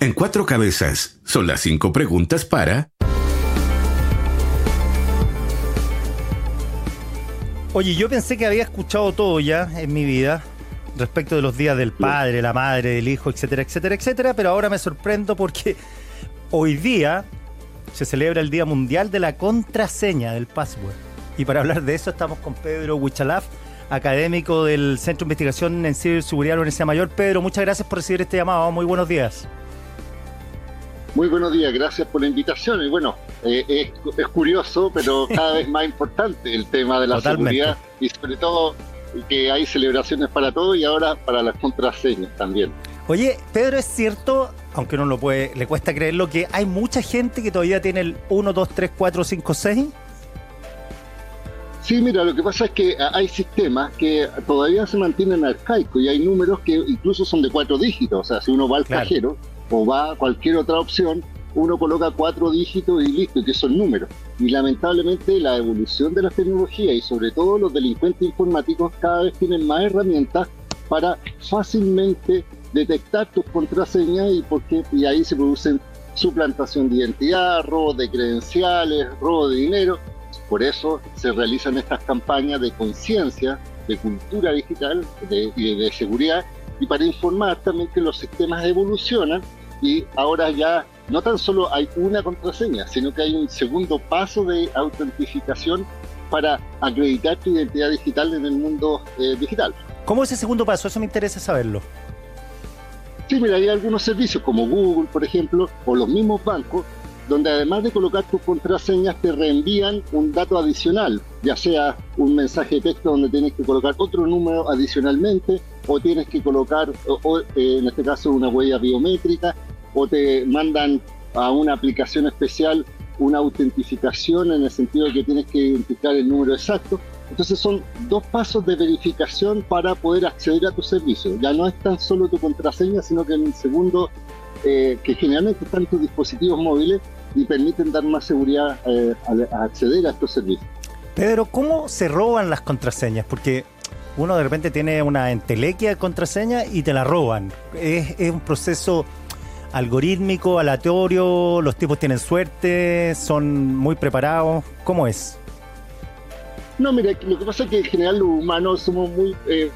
En cuatro cabezas son las cinco preguntas para... Oye, yo pensé que había escuchado todo ya en mi vida respecto de los días del padre, la madre, del hijo, etcétera, etcétera, etcétera, pero ahora me sorprendo porque hoy día se celebra el Día Mundial de la Contraseña del Password. Y para hablar de eso estamos con Pedro Huichalaf, académico del Centro de Investigación en Ciberseguridad de la Universidad Mayor. Pedro, muchas gracias por recibir este llamado. Muy buenos días. Muy buenos días, gracias por la invitación. Y bueno, eh, es, curioso, pero cada vez más importante el tema de la seguridad y sobre todo que hay celebraciones para todo y ahora para las contraseñas también. Oye, Pedro, es cierto, aunque no lo puede, le cuesta creerlo, que hay mucha gente que todavía tiene el 1, 2, 3, 4, 5, 6. Sí, mira, lo que pasa es que hay sistemas que todavía se mantienen arcaicos y hay números que incluso son de cuatro dígitos. O sea, si uno va al cajero o va a cualquier otra opción, uno coloca cuatro dígitos y listo, que son números. Y lamentablemente la evolución de la tecnología y sobre todo los delincuentes informáticos cada vez tienen más herramientas para fácilmente detectar tus contraseñas y, porque, y ahí se producen suplantación de identidad, robo de credenciales, robo de dinero. Por eso se realizan estas campañas de conciencia, de cultura digital y de seguridad y para informar también que los sistemas evolucionan y ahora ya no tan solo hay una contraseña, sino que hay un segundo paso de autentificación para acreditar tu identidad digital en el mundo eh, digital. ¿Cómo es ese segundo paso? Eso me interesa saberlo. Sí, mira, hay algunos servicios como Google, por ejemplo, o los mismos bancos, donde además de colocar tus contraseñas te reenvían un dato adicional, ya sea un mensaje de texto donde tienes que colocar otro número adicionalmente, o tienes que colocar, o, eh, en este caso, una huella biométrica, o te mandan a una aplicación especial una autentificación en el sentido de que tienes que identificar el número exacto. Entonces son dos pasos de verificación para poder acceder a tu servicio. Ya no es tan solo tu contraseña, sino que en el segundo, eh, que generalmente están tus dispositivos móviles y permiten dar más seguridad eh, a, acceder a estos servicios. Pedro, ¿cómo se roban las contraseñas? Porque uno de repente tiene una entelequia de contraseña y te la roban. Es, es un proceso algorítmico, aleatorio, los tipos tienen suerte, son muy preparados. ¿Cómo es? No, mira, lo que pasa es que en general los humanos somos muy eh,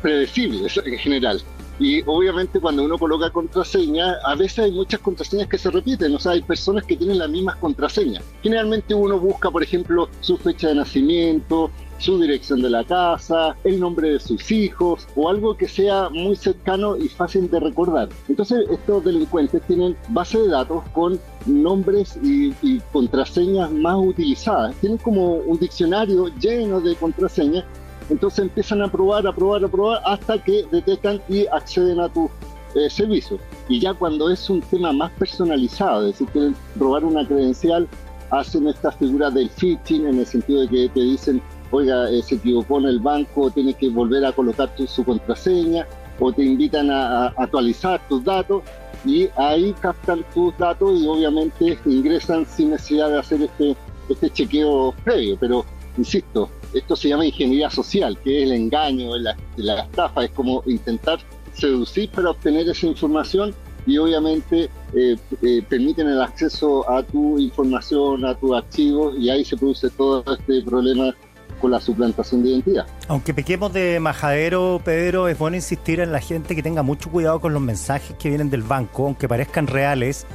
predecibles en general. Y obviamente cuando uno coloca contraseña, a veces hay muchas contraseñas que se repiten, o sea, hay personas que tienen las mismas contraseñas. Generalmente uno busca, por ejemplo, su fecha de nacimiento, su dirección de la casa, el nombre de sus hijos o algo que sea muy cercano y fácil de recordar. Entonces estos delincuentes tienen base de datos con nombres y, contraseñas más utilizadas. Tienen como un diccionario lleno de contraseñas. Entonces empiezan a probar, a probar, a probar hasta que detectan y acceden a tu eh, servicio. Y ya cuando es un tema más personalizado, es decir, quieren robar una credencial, hacen esta figura del phishing en el sentido de que te dicen oiga, eh, se equivocó en el banco, tienes que volver a colocar tu, su contraseña, o te invitan a, actualizar tus datos, y ahí captan tus datos y obviamente ingresan sin necesidad de hacer este, este chequeo previo. Pero, insisto, esto se llama ingeniería social, que es el engaño, la, estafa, es como intentar seducir para obtener esa información y obviamente eh, eh, permiten el acceso a tu información, a tus archivos y ahí se produce todo este problema con la suplantación de identidad. Aunque pequemos de majadero, Pedro, es bueno insistir en la gente que tenga mucho cuidado con los mensajes que vienen del banco, aunque parezcan reales.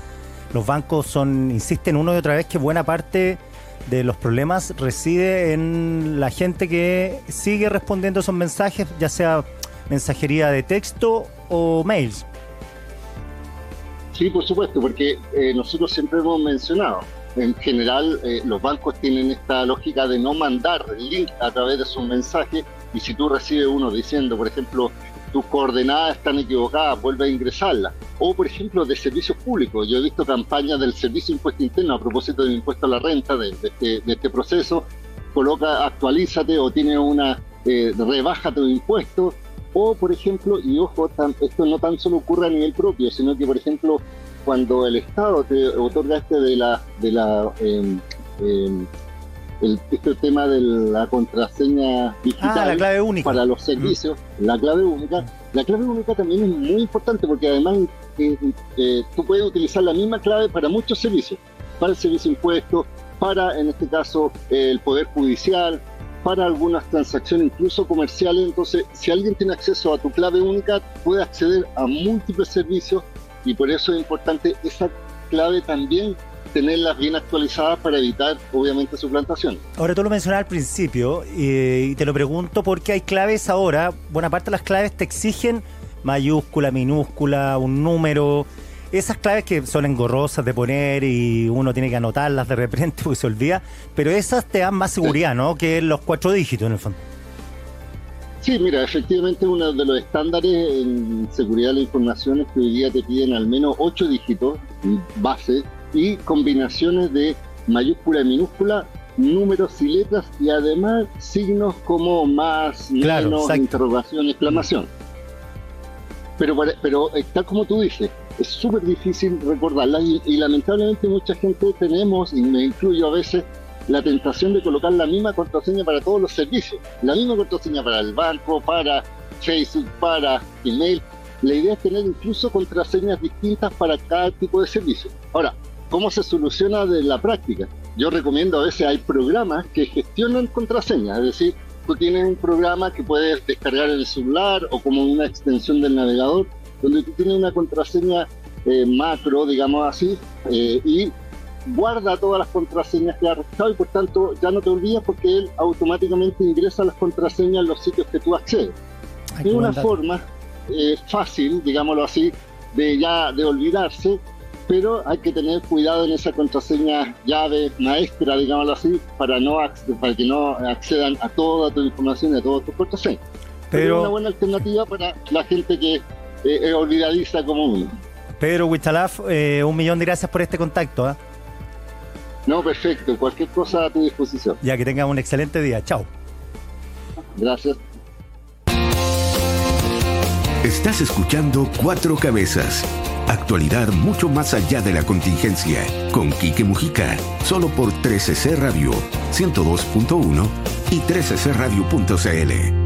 Los bancos son, insisten una y otra vez que buena parte de los problemas reside en la gente que sigue respondiendo esos mensajes, ya sea mensajería de texto o mails. Sí, por supuesto, porque eh, nosotros siempre hemos mencionado, en general eh, los bancos tienen esta lógica de no mandar link a través de sus mensajes y si tú recibes uno diciendo, por ejemplo, tus coordenadas están equivocadas, vuelve a ingresarlas. O, por ejemplo, de servicios públicos. Yo he visto campañas del Servicio de Impuesto Interno a propósito del impuesto a la renta, de, este, este, proceso. Coloca, actualízate o tiene una, eh, rebaja tu impuesto. O, por ejemplo, y ojo, esto no tan solo ocurre a nivel propio, sino que, por ejemplo, cuando el Estado te otorga este de la, de la em, el, este tema de la contraseña digital ah, la clave para los servicios, la clave única, la clave única también es muy importante porque además eh, tú puedes utilizar la misma clave para muchos servicios, para el servicio impuesto, para, en este caso, el Poder Judicial, para algunas transacciones incluso comerciales. Entonces, si alguien tiene acceso a tu clave única, puede acceder a múltiples servicios y por eso es importante esa clave también tenerlas bien actualizadas para evitar, obviamente, suplantación. Ahora tú lo mencionabas al principio y te lo pregunto porque hay claves ahora, buena parte de las claves te exigen mayúscula, minúscula, un número, esas claves que son engorrosas de poner y uno tiene que anotarlas de repente porque se olvida, pero esas te dan más seguridad, ¿no? Que los cuatro dígitos en el fondo. Sí, mira, efectivamente uno de los estándares en seguridad de la información es que hoy día te piden al menos ocho dígitos base y combinaciones de mayúscula y minúscula, números y letras y además signos como más, menos, interrogación, exclamación. Pero, pero está como tú dices, es súper difícil recordarla y, lamentablemente mucha gente tenemos, y me incluyo a veces, la tentación de colocar la misma contraseña para todos los servicios, la misma contraseña para el banco, para Facebook, para email. La idea es tener incluso contraseñas distintas para cada tipo de servicio. Ahora, ¿cómo se soluciona de la práctica? Yo recomiendo a veces hay programas que gestionan contraseñas, es decir, tú tienes un programa que puedes descargar en el celular o como una extensión del navegador donde tú tienes una contraseña eh, macro, digamos así, eh, y guarda todas las contraseñas que ha registrado y por tanto ya no te olvidas porque él automáticamente ingresa las contraseñas en los sitios que tú accedes. es una forma eh, fácil, digámoslo así, de ya de olvidarse, pero hay que tener cuidado en esa contraseña llave maestra, digámoslo así, para no para que no accedan a toda tu información y a todas tus contraseñas. Pero es una buena alternativa para la gente que eh, olvidadiza como uno. Pedro Huichalaf, eh, un millón de gracias por este contacto. ¿ah? No, perfecto. Cualquier cosa a tu disposición. Ya que tengas un excelente día. Chao. Gracias. Estás escuchando Cuatro Cabezas. Actualidad mucho más allá de la contingencia. Con Quique Mujica. Solo por 13C Radio 102.1 y 13cradio.cl.